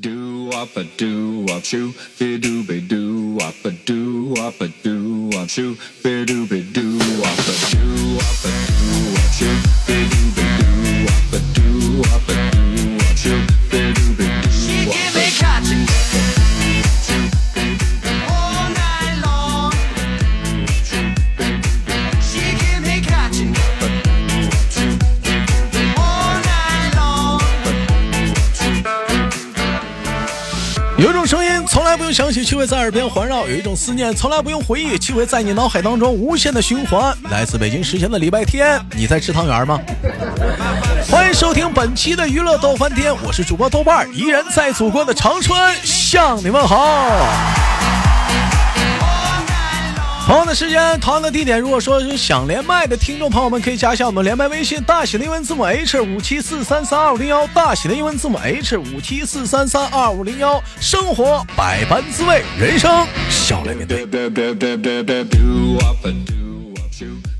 Do up a do up shoo, be do be do up a do up a do up shoo, be do be do up a do up a do up shoo, be do be do up a do up a 气味，在耳边环绕；有一种思念从来不用回忆，气味在你脑海当中无限的循环。来自北京时间的礼拜天，你在吃汤圆吗？欢迎收听本期的娱乐逗翻天，我是主播豆瓣，依然在祖国的长春向你们好。同样的时间，同样的地点，如果说是想连麦的听众朋友们，可以加一下我们连麦微信，大写的英文字母 H 五七四三三二五零幺，大写的英文字母 H 五七四三三二五零幺。生活百般滋味，人生笑来面对。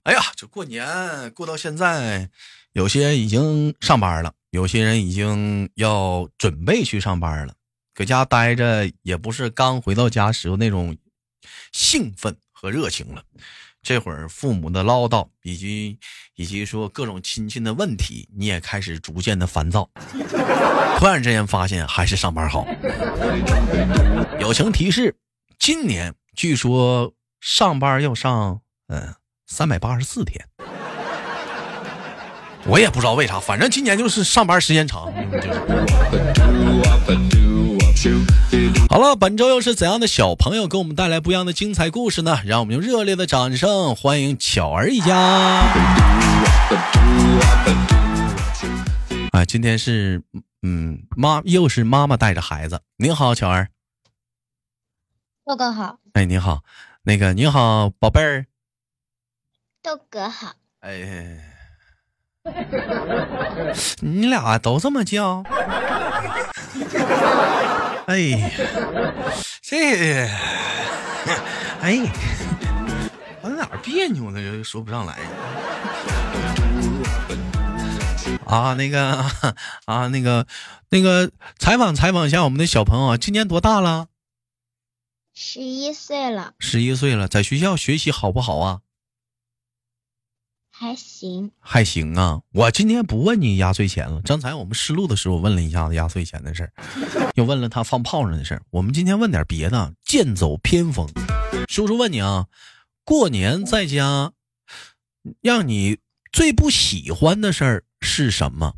哎呀，这过年过到现在，有些人已经上班了，有些人已经要准备去上班了。搁家待着也不是刚回到家时候那种兴奋和热情了。这会儿父母的唠叨，以及以及说各种亲戚的问题，你也开始逐渐的烦躁。突然之间发现还是上班好。友情提示：今年据说上班要上嗯三百八十四天。我也不知道为啥，反正今年就是上班时间长。好了，本周又是怎样的小朋友给我们带来不一样的精彩故事呢？让我们用热烈的掌声欢迎巧儿一家。啊，今天是嗯妈，又是妈妈带着孩子。您好，巧儿。豆哥好，哎，你好，那个你好，宝贝儿。豆哥好，哎，你俩都这么叫？哎，这，哎，我哪儿别扭呢？这说不上来。啊，那个啊，那个那个，采访采访一下我们的小朋友啊，今年多大了？十一岁了，十一岁了，在学校学习好不好啊？还行。还行啊，我今天不问你压岁钱了。刚才我们试录的时候问了一下子压岁钱的事儿，又问了他放炮仗的事儿。我们今天问点别的，剑走偏锋。叔叔问你啊，过年在家，让你最不喜欢的事儿是什么？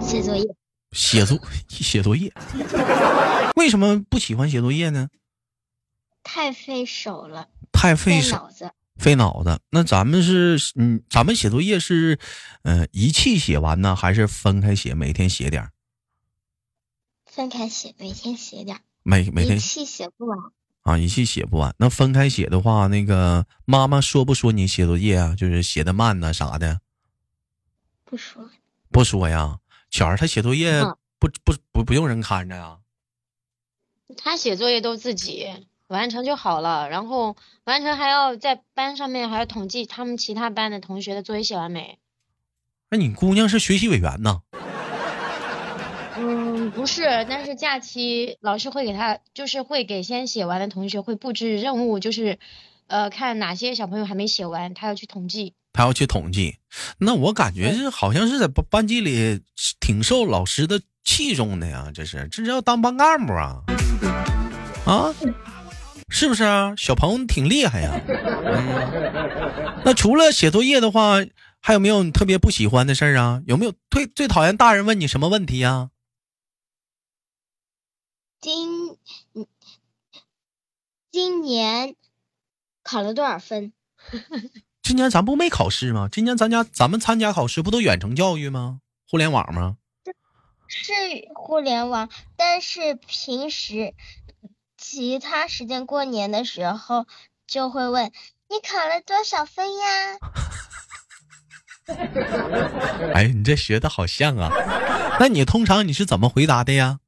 写作业写作 写作业。为什么不喜欢写作业呢？太费手了，太费手。费脑子。那咱们是，嗯，咱们写作业是，呃，一气写完呢，还是分开写？每天写点儿？分开写，每天写点儿，每每天一气写不完。啊，一气写不完。那分开写的话，那个妈妈说不说你写作业啊？就是写的慢呐啥的？不说，不说呀。巧儿他写作业嗯不不不不用人看着呀？他写作业都自己完成就好了，然后完成还要在班上面还要统计他们其他班的同学的作业写完没。那你姑娘是学习委员呢？嗯，不是，但是假期老师会给他，就是会给先写完的同学会布置任务，就是，呃，看哪些小朋友还没写完，他要去统计。他要去统计。那我感觉是好像是在班班级里挺受老师的器重的呀，这是这是要当班干部啊啊，是不是啊？小朋友挺厉害呀。嗯，那除了写作业的话，还有没有你特别不喜欢的事儿啊？有没有最最讨厌大人问你什么问题呀？今嗯今年考了多少分？今年咱不没考试吗？今年咱家咱们参加考试不都远程教育吗？互联网吗？是互联网，但是平时其他时间过年的时候就会问你考了多少分呀？哎，你这学的好像啊。那你通常你是怎么回答的呀？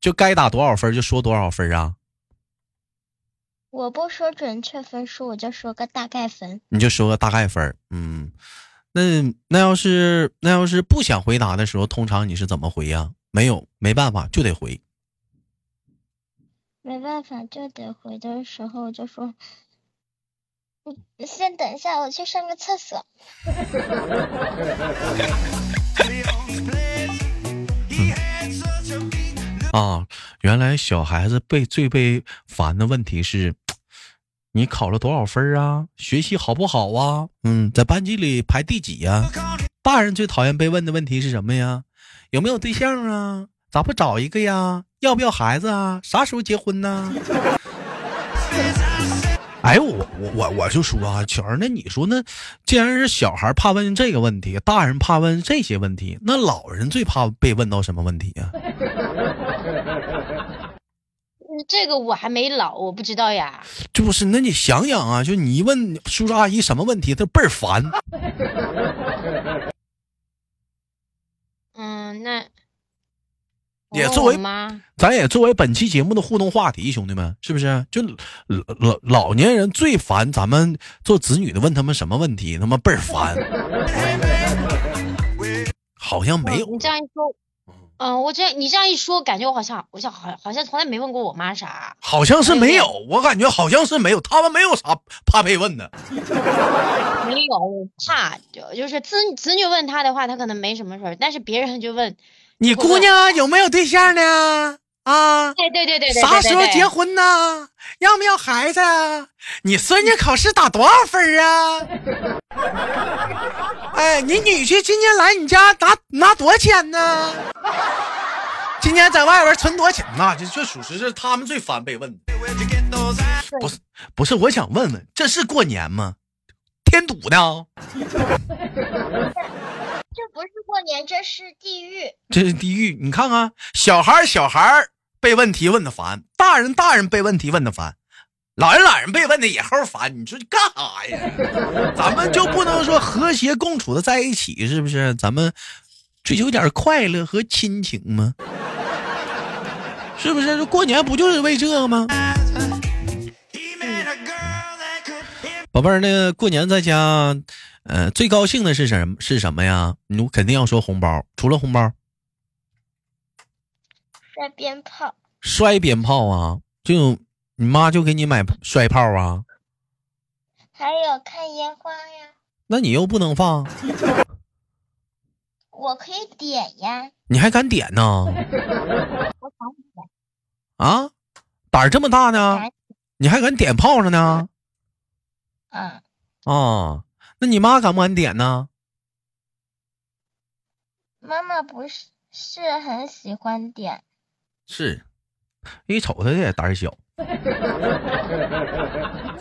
就该打多少分就说多少分啊？我不说准确分数，我就说个大概分。你就说个大概分嗯，那那要是那要是不想回答的时候，通常你是怎么回呀？没有，没办法就得回。没办法就得回的时候就说，你先等一下，我去上个厕所。啊，原来小孩子被最被烦的问题是，你考了多少分啊？学习好不好啊？嗯，在班级里排第几呀、大人最讨厌被问的问题是什么呀？有没有对象啊？咋不找一个呀？要不要孩子啊？啥时候结婚呢？哎，我我我我就说啊，巧儿，那你说那既然是小孩怕问这个问题，大人怕问这些问题，那老人最怕被问到什么问题呀、嗯 这个我还没老，我不知道呀。就不是，那你想想啊，就你一问叔叔阿姨什么问题，他倍儿烦。嗯，那也作为妈，咱也作为本期节目的互动话题，兄弟们，是不是？就老老老年人最烦咱们做子女的问他们什么问题，他妈倍儿烦。好像没有你这样一说，嗯，我这你这样一说，感觉我好像，我想好好像从来没问过我妈啥。好像是没有，我感觉好像是没有，他们没有啥怕被问的。没有怕，就就是子子女问他的话，他可能没什么事儿，但是别人就问，你姑娘有没有对象呢？啊，对对对对对，啥时候结婚？呢？要不要孩子啊？你孙女考试打多少分儿啊？哎，你女婿今天来你家拿拿多少钱呢？今天在外边存多少钱呢？这这属实是他们最烦被问的。不是不是，我想问问，这是过年吗？添堵呢？这不是过年，这是地狱。这是地狱。你看看，小孩小孩被问题问的烦，大人大人被问题问的烦，老人老人被问的也齁烦。你说你干啥呀？咱们就不能说和谐共处的在一起，是不是？咱们追求点快乐和亲情吗？是不是？这过年不就是为这个吗？宝贝儿，那个过年在家，呃，最高兴的是什么？是什么呀？你肯定要说红包，除了红包。摔鞭炮，摔鞭炮啊？就你妈就给你买摔炮啊？还有看烟花呀，那你又不能放，我可以点呀。你还敢点呢？我想点，啊，胆儿这么大呢？你还敢点炮上呢？嗯，啊，那你妈敢不敢点呢？妈妈不是是很喜欢点，是，一瞅他也胆儿小，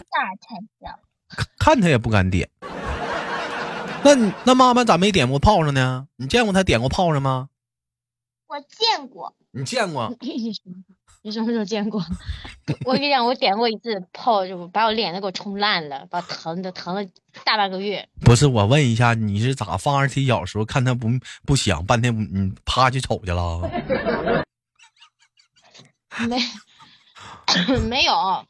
大才小。看他也不敢点。那那妈妈咋没点过炮上呢？你见过他点过炮上吗？我见过，你见过？你什么你什么时候见过？我跟你讲，我点过一次炮，就把我脸都给我冲烂了，把疼的疼了大半个月。不是，我问一下，你是咋放二踢脚时候看他不不响，半天你趴去瞅去了？没 没有，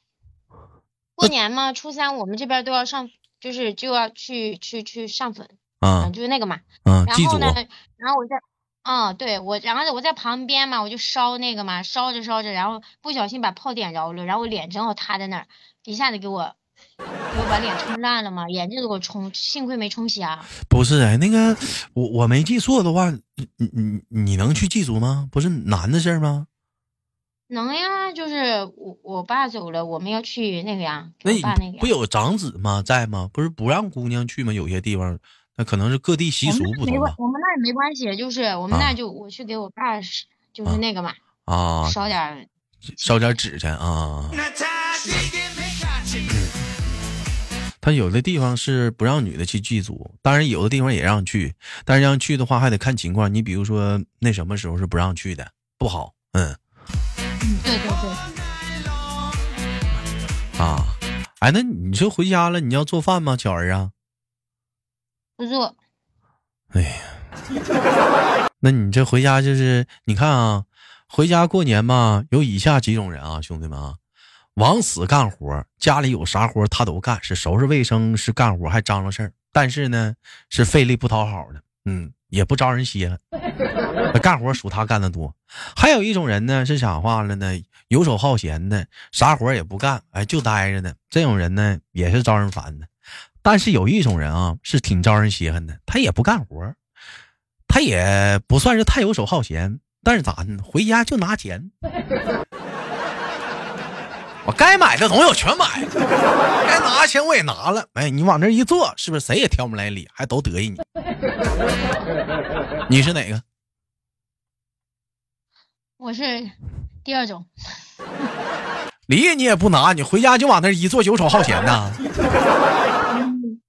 过年嘛，初三我们这边都要上，就是就要去去去上坟，啊嗯，就是那个嘛。啊，祭祖然后呢，然后我在，嗯，对我，然后我在旁边嘛，我就烧那个嘛，烧着烧着，然后不小心把炮点着了，然后我脸正好塌在那儿，一下子给我给我把脸冲烂了嘛，眼睛都给我冲，幸亏没冲瞎。不是哎，那个我我没记错的话，你你你你能去祭祖吗？不是男的事儿吗？能呀，就是我我爸走了，我们要去那个呀，那你给我爸那个不有长子吗？在吗？不是不让姑娘去吗？有些地方那可能是各地习俗不同吧。我们那也没关系，就是我们啊那就我去给我爸就是啊那个嘛，啊，烧点烧点纸去啊。他有的地方是不让女的去祭祖，当然有的地方也让去，但是让去的话还得看情况。你比如说那什么时候是不让去的，不好。嗯啊，哎，那你说回家了，你要做饭吗，巧儿啊？不做，哎呀，那你这回家就是你看啊，回家过年嘛，有以下几种人啊，兄弟们啊，往死干活，家里有啥活他都干，是收拾卫生，是干活，还张罗事儿。但是呢是费力不讨好的，嗯，也不招人稀罕。那 干活属他干的多。还有一种人呢是啥话了呢？游手好闲的，啥活也不干，哎，就待着呢。这种人呢也是招人烦的。但是有一种人啊是挺招人稀罕的，他也不干活，他也不算是太游手好闲，但是咋呢？回家就拿钱。我该买的东西我全买了，该钱我也拿了。哎，你往那一坐，是不是谁也挑不来理，还都得意你？你是哪个？我是第二种，梨你也不拿，你回家就往那一坐，游手好闲呐。对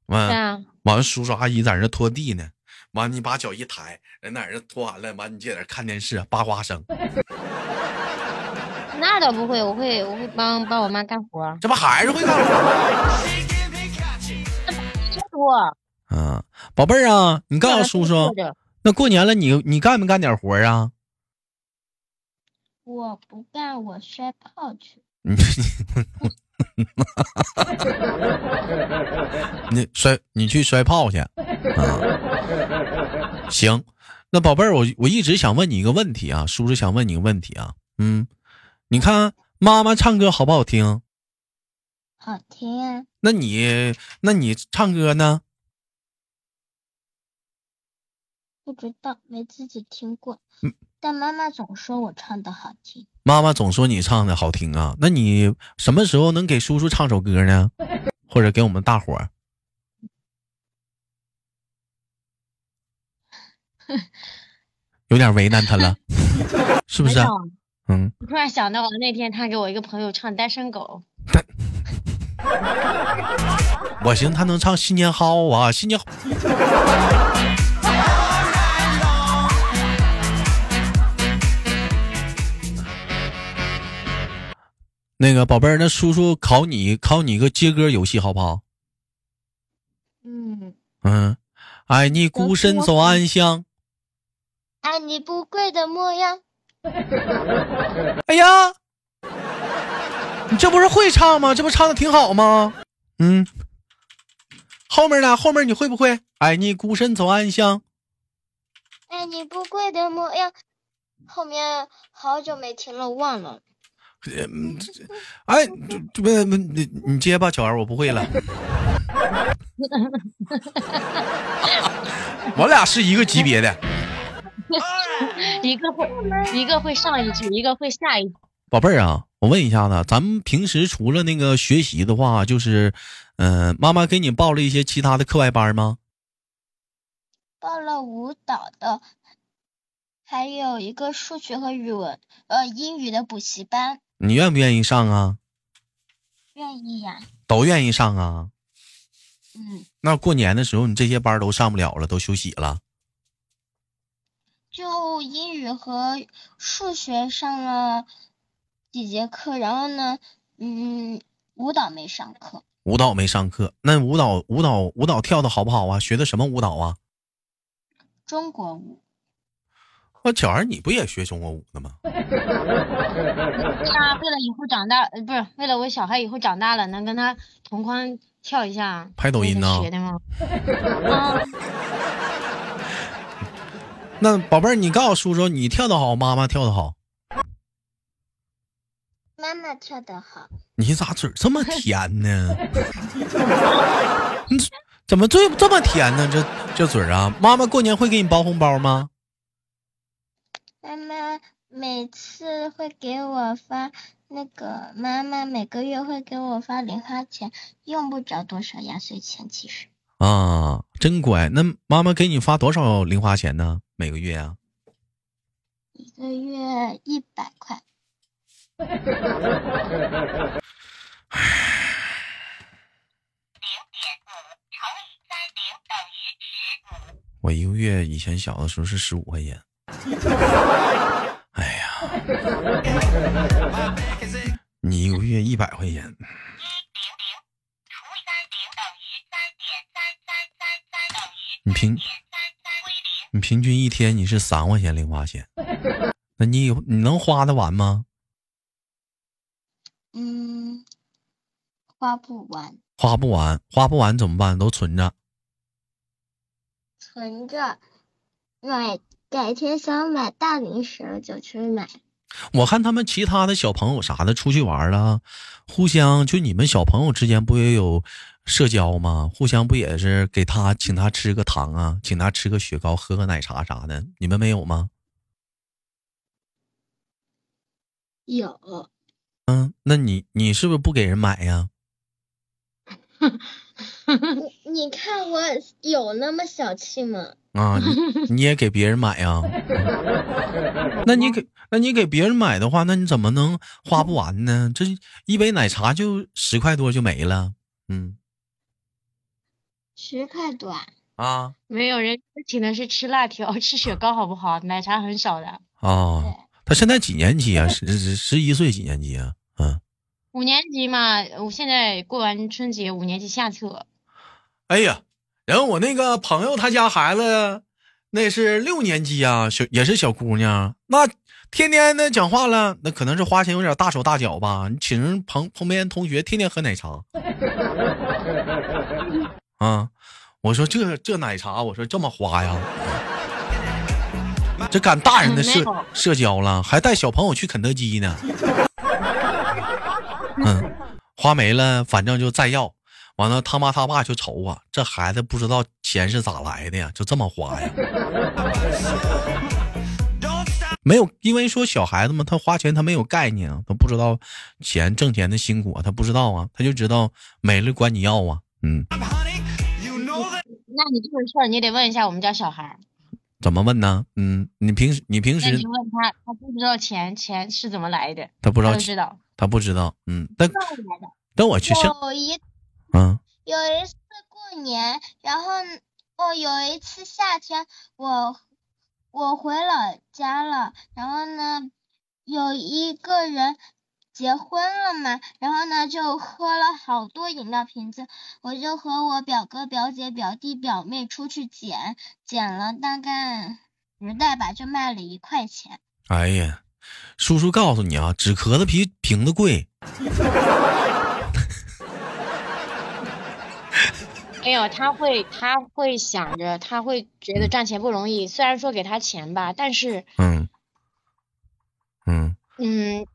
完，啊，完了，叔叔阿姨在那拖地呢。完，你把脚一抬，人在那拖完了，完你就在那看电视，八卦声。那倒不会，我会我会帮帮我妈干活，这不还是会干活 多。嗯，宝贝儿啊，你告诉叔叔那过年了你你干没干点活儿啊？我不干，我摔炮去。你你摔你去摔炮去啊？行，那宝贝儿，我我一直想问你一个问题啊，叔叔想问你一个问题啊，嗯，你看妈妈唱歌好不好听？好听啊！那你那你唱歌呢？不知道，没自己听过。嗯但妈妈总说我唱的好听。妈妈总说你唱的好听啊，那你什么时候能给叔叔唱首歌呢？或者给我们大伙儿？有点为难他了，是不是啊？我突然想到了那天他给我一个朋友唱《单身狗 我寻思他能唱《新年好》啊，新年好。那个宝贝儿，那叔叔考你考你个接歌游戏好不好？嗯，嗯，爱你孤身走暗巷。爱你不跪的模样。哎呀，你这不是会唱吗？这不唱的挺好吗？嗯，后面呢？后面你会不会？爱你孤身走暗巷。爱你不跪的模样。后面好久没听了，忘了。嗯，哎，这这不不你你接吧，巧儿，我不会了。我俩是一个级别的，》，一个会一个会上一句，一个会下一句。宝贝儿啊，我问一下子，咱们平时除了那个学习的话，就是，嗯、妈妈给你报了一些其他的课外班吗？报了舞蹈的，还有一个数学和语文，呃，英语的补习班。你愿不愿意上啊？愿意呀、都愿意上啊。嗯，那过年的时候，你这些班都上不了了，都休息了。就英语和数学上了几节课，然后呢，嗯，舞蹈没上课。舞蹈没上课，那舞蹈舞蹈舞蹈跳的好不好啊？学的什么舞蹈啊？中国舞，我巧儿，你不也学中国舞的吗？是啊，为了以后长大，呃，不是为了我小孩以后长大了能跟他同框跳一下。拍抖音呢学的吗？啊，那宝贝儿，你告诉叔叔，你跳的好，妈妈跳的好，妈妈跳的好。你咋嘴这么甜呢？你怎么这这么甜呢？这这嘴啊！妈妈过年会给你包红包吗？妈妈每次会给我发那个，妈妈每个月会给我发零花钱，用不着多少压岁钱，其实啊，真乖。那妈妈给你发多少零花钱呢？每个月啊？一个月一百块。我一个月以前小的时候是十五块钱。哎呀，你一个月一百块钱，你平你平均一天你是三块钱零花钱，那你有你能花得完吗？嗯，花不完，花不完，花不完怎么办？都存着。存着，买改天想买大零食了就去买。我看他们其他的小朋友啥的出去玩了，互相就你们小朋友之间不也有社交吗？互相不也是给他请他吃个糖啊，请他吃个雪糕，喝个奶茶啥的，你们没有吗？有，嗯，那你你是不是不给人买呀？你你看我有那么小气吗？啊，你你也给别人买呀？那你给那你给别人买的话，那你怎么能花不完呢？这一杯奶茶就十块多就没了。嗯十块多啊，啊没有人请的是吃辣条、吃雪糕，好不好？奶茶很少的。哦！他现在几年级啊？十十十一岁几年级啊？嗯，五年级嘛，我现在过完春节，五年级下册。哎呀，然后我那个朋友他家孩子那是六年级啊，小也是小姑娘，那天天的讲话了，那可能是花钱有点大手大脚吧。你请人旁旁边同学天天喝奶茶，啊，我说这这奶茶，我说这么花呀，这赶大人的社社交了，还带小朋友去肯德基呢。嗯，花没了，反正就再要。完了，他妈他爸就愁啊，这孩子不知道钱是咋来的呀，就这么花呀？没有，因为说小孩子嘛，他花钱他没有概念啊，他不知道钱挣钱的辛苦啊，他不知道啊，他就知道没了管你要啊。嗯，那你这个事儿，你得问一下我们家小孩儿。怎么问呢？嗯，你平时你平时那你问他，他不知道钱钱是怎么来的，他不知道他就知道。他不知道，嗯，但。但我去像有一嗯有一次过年，然后哦，有一次夏天，我我回老家了，然后呢，有一个人结婚了嘛，然后呢就喝了好多饮料瓶子，我就和我表哥、表姐、表弟、表妹出去捡，捡了大概十袋吧，就卖了一块钱。哎呀，叔叔告诉你啊，纸壳子比瓶子贵。没有，他会他会想着，他会觉得赚钱不容易。虽然说给他钱吧，但是嗯嗯嗯，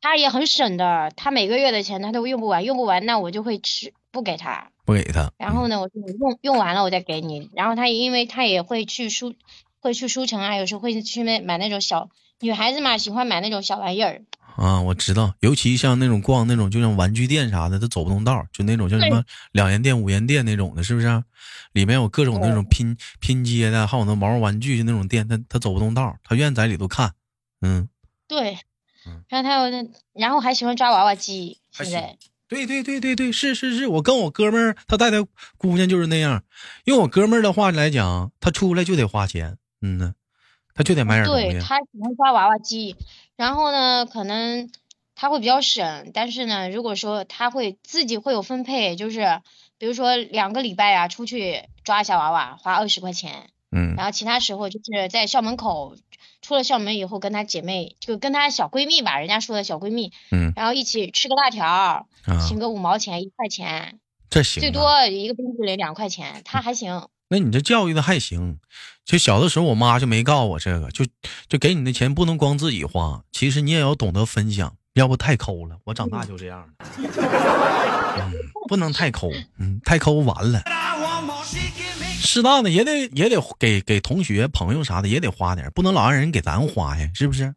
他也很省的。他每个月的钱他都用不完，用不完那我就会吃不给他。不给他。然后呢，我就用用完了我再给你。然后他也因为他也会去书会去书城啊，有时候会去买买那种小女孩子嘛，喜欢买那种小玩意儿。啊，我知道，尤其像那种逛那种就像玩具店啥的，他走不动道儿，就那种叫什么两元店、五元店那种的，是不是？里面有各种那种拼拼接的，还有那毛绒玩具就那种店，他他走不动道儿，他愿意在里头看。嗯，对嗯，然后他有那，然后还喜欢抓娃娃机。现在对对对对对，是是是，我跟我哥们儿他带的姑娘就是那样，用我哥们儿的话来讲，他出来就得花钱，嗯呢，他就得买点东西。对他喜欢抓娃娃机，然后呢，可能他会比较省，但是呢，如果说他会自己会有分配，就是比如说两个礼拜啊，出去抓一下娃娃，花二十块钱，嗯。然后其他时候就是在校门口，出了校门以后跟她姐妹，就跟她小闺蜜吧，人家说的小闺蜜，嗯。然后一起吃个辣条，啊，请个五毛钱一块钱，这行、啊，最多一个冰淇淋两块钱，他还行。那你这教育的还行，就小的时候我妈就没告诉我这个，就就给你的钱不能光自己花，其实你也要懂得分享，要不太抠了。我长大就这样了，嗯，不能太抠，嗯，太抠完了，适当的也得也得给给同学朋友啥的也得花点，不能老让人给咱花呀，是不是？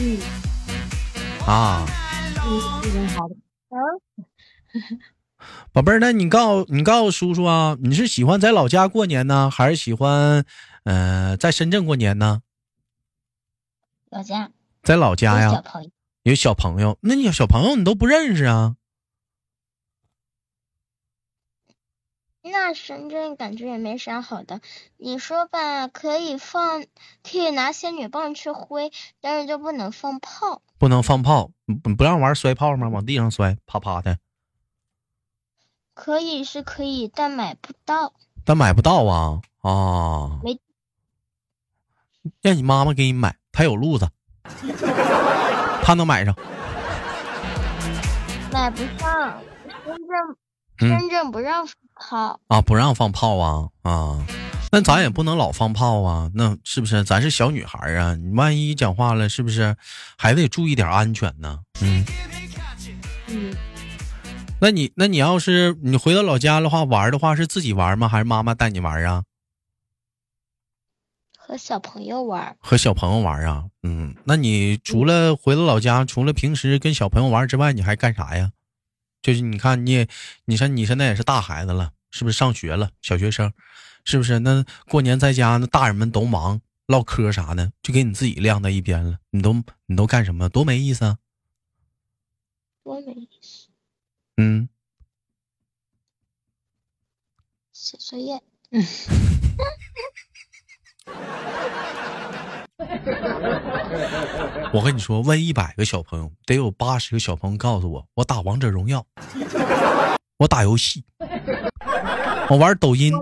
嗯啊，嗯，挺好的。宝贝儿，那你告你告诉叔叔啊，你是喜欢在老家过年呢，还是喜欢呃在深圳过年呢？老家在老家呀，有小朋友，有小朋友，那你小朋友你都不认识啊？那深圳感觉也没啥好的。你说吧，可以放，可以拿仙女棒去挥，但是就不能放炮。不能放炮，不不让玩摔炮吗？往地上摔，啪啪的。可以是可以，但买不到。但买不到啊啊！没 让你妈妈给你买，她有路子，她能买上。买不上，深圳嗯深圳不让放炮，啊，不让放炮啊啊，那咱也不能老放炮啊，那是不是？咱是小女孩啊，你万一讲话了，是不是还得注意点安全呢？嗯，嗯，那你那你要是你回到老家的话，玩的话是自己玩吗？还是妈妈带你玩啊？和小朋友玩。和小朋友玩啊？嗯，那你除了回到老家，除了平时跟小朋友玩之外，你还干啥呀？就是你看你也，你像你现在也是大孩子了，是不是上学了？小学生，是不是？那过年在家，那大人们都忙唠嗑啥的，就给你自己晾在一边了。你都你都干什么？多没意思啊！多没意思，嗯，写作业。我跟你说，问一百个小朋友，得有八十个小朋友告诉我，我打王者荣耀，我打游戏，我玩抖音。不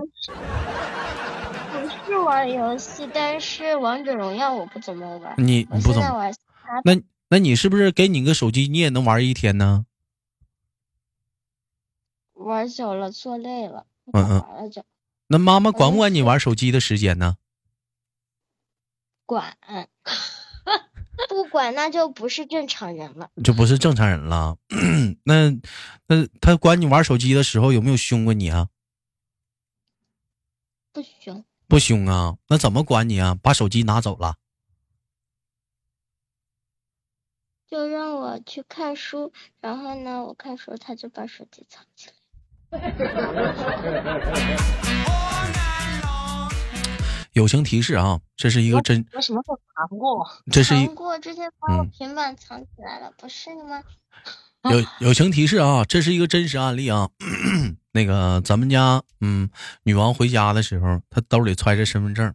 是玩游戏，但是王者荣耀我不怎么玩。你你不怎么？玩那那你是不是给你个手机，你也能玩一天呢？玩久了坐累了，那妈妈管不管你玩手机的时间呢？管。不管那就不是正常人了。就不是正常人了。那那他管你玩手机的时候有没有凶过你啊？不凶，不凶啊，那怎么管你啊？把手机拿走了。就让我去看书，然后呢，我看书他就把手机藏起来。友情提示啊，这是一个真，我什么时候藏过？这是一藏过之前把我嗯平板藏起来了，不是吗？友友情提示啊，这是一个真实案例啊。那个咱们家，嗯，女王回家的时候，她兜里揣着身份证，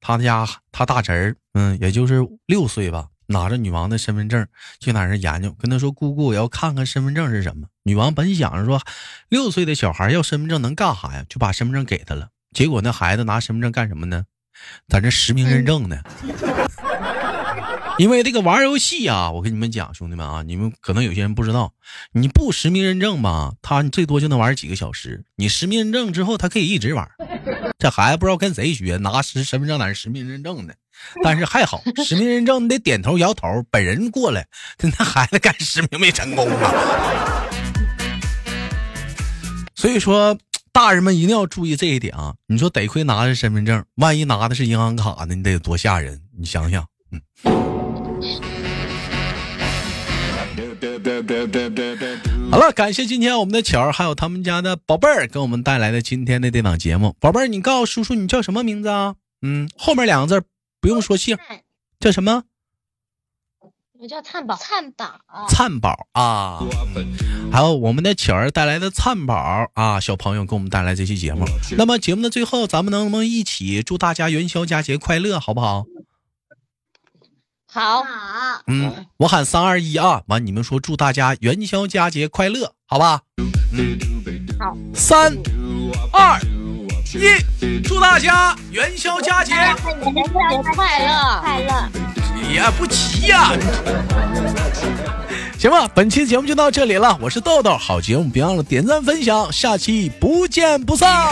她家她大侄儿，嗯，也就是六岁吧，拿着女王的身份证就在那儿研究，跟她说：“姑姑，我要看看身份证是什么。”女王本想着说，六岁的小孩要身份证能干啥呀？就把身份证给他了。结果那孩子拿身份证干什么呢？在这实名认证呢。因为这个玩游戏啊，我跟你们讲，兄弟们啊，你们可能有些人不知道，你不实名认证吧，他最多就能玩几个小时。你实名认证之后，他可以一直玩。这孩子不知道跟谁学，拿实身份证在那实名认证的。但是还好，实名认证你得点头摇头，本人过来，那孩子干实名没成功啊。所以说，大人们一定要注意这一点啊！你说得亏拿的是身份证，万一拿的是银行卡呢，你得多吓人？你想想，嗯。好了，感谢今天我们的巧儿还有他们家的宝贝儿给我们带来的今天的这档节目。宝贝儿，你告诉叔叔你叫什么名字啊？嗯，后面两个字不用说姓，叫什么？我叫灿宝，灿宝，灿宝啊，还有我们的巧儿带来的灿宝啊，小朋友给我们带来这期节目。那么节目的最后，咱们能不能一起祝大家元宵佳节快乐，好不好？好，好，嗯，我喊三二一啊，完你们说祝大家元宵佳节快乐，好吧？嗯，好，三二一，祝大家元宵佳节元宵节快乐！快乐。也不齐呀、行吧，本期节目就到这里了，我是豆豆，好节目别忘了点赞分享，下期不见不散。